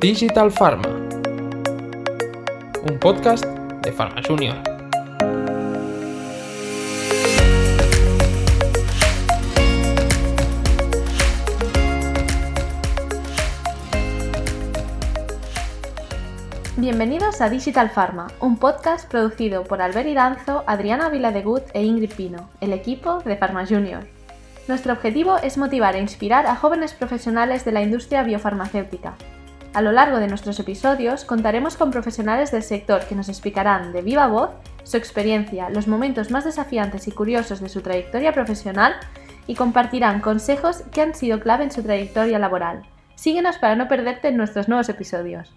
Digital Pharma, un podcast de Pharma Junior. Bienvenidos a Digital Pharma, un podcast producido por Albert Iranzo, Adriana Viladegut e Ingrid Pino, el equipo de Pharma Junior. Nuestro objetivo es motivar e inspirar a jóvenes profesionales de la industria biofarmacéutica. A lo largo de nuestros episodios contaremos con profesionales del sector que nos explicarán de viva voz su experiencia, los momentos más desafiantes y curiosos de su trayectoria profesional y compartirán consejos que han sido clave en su trayectoria laboral. Síguenos para no perderte en nuestros nuevos episodios.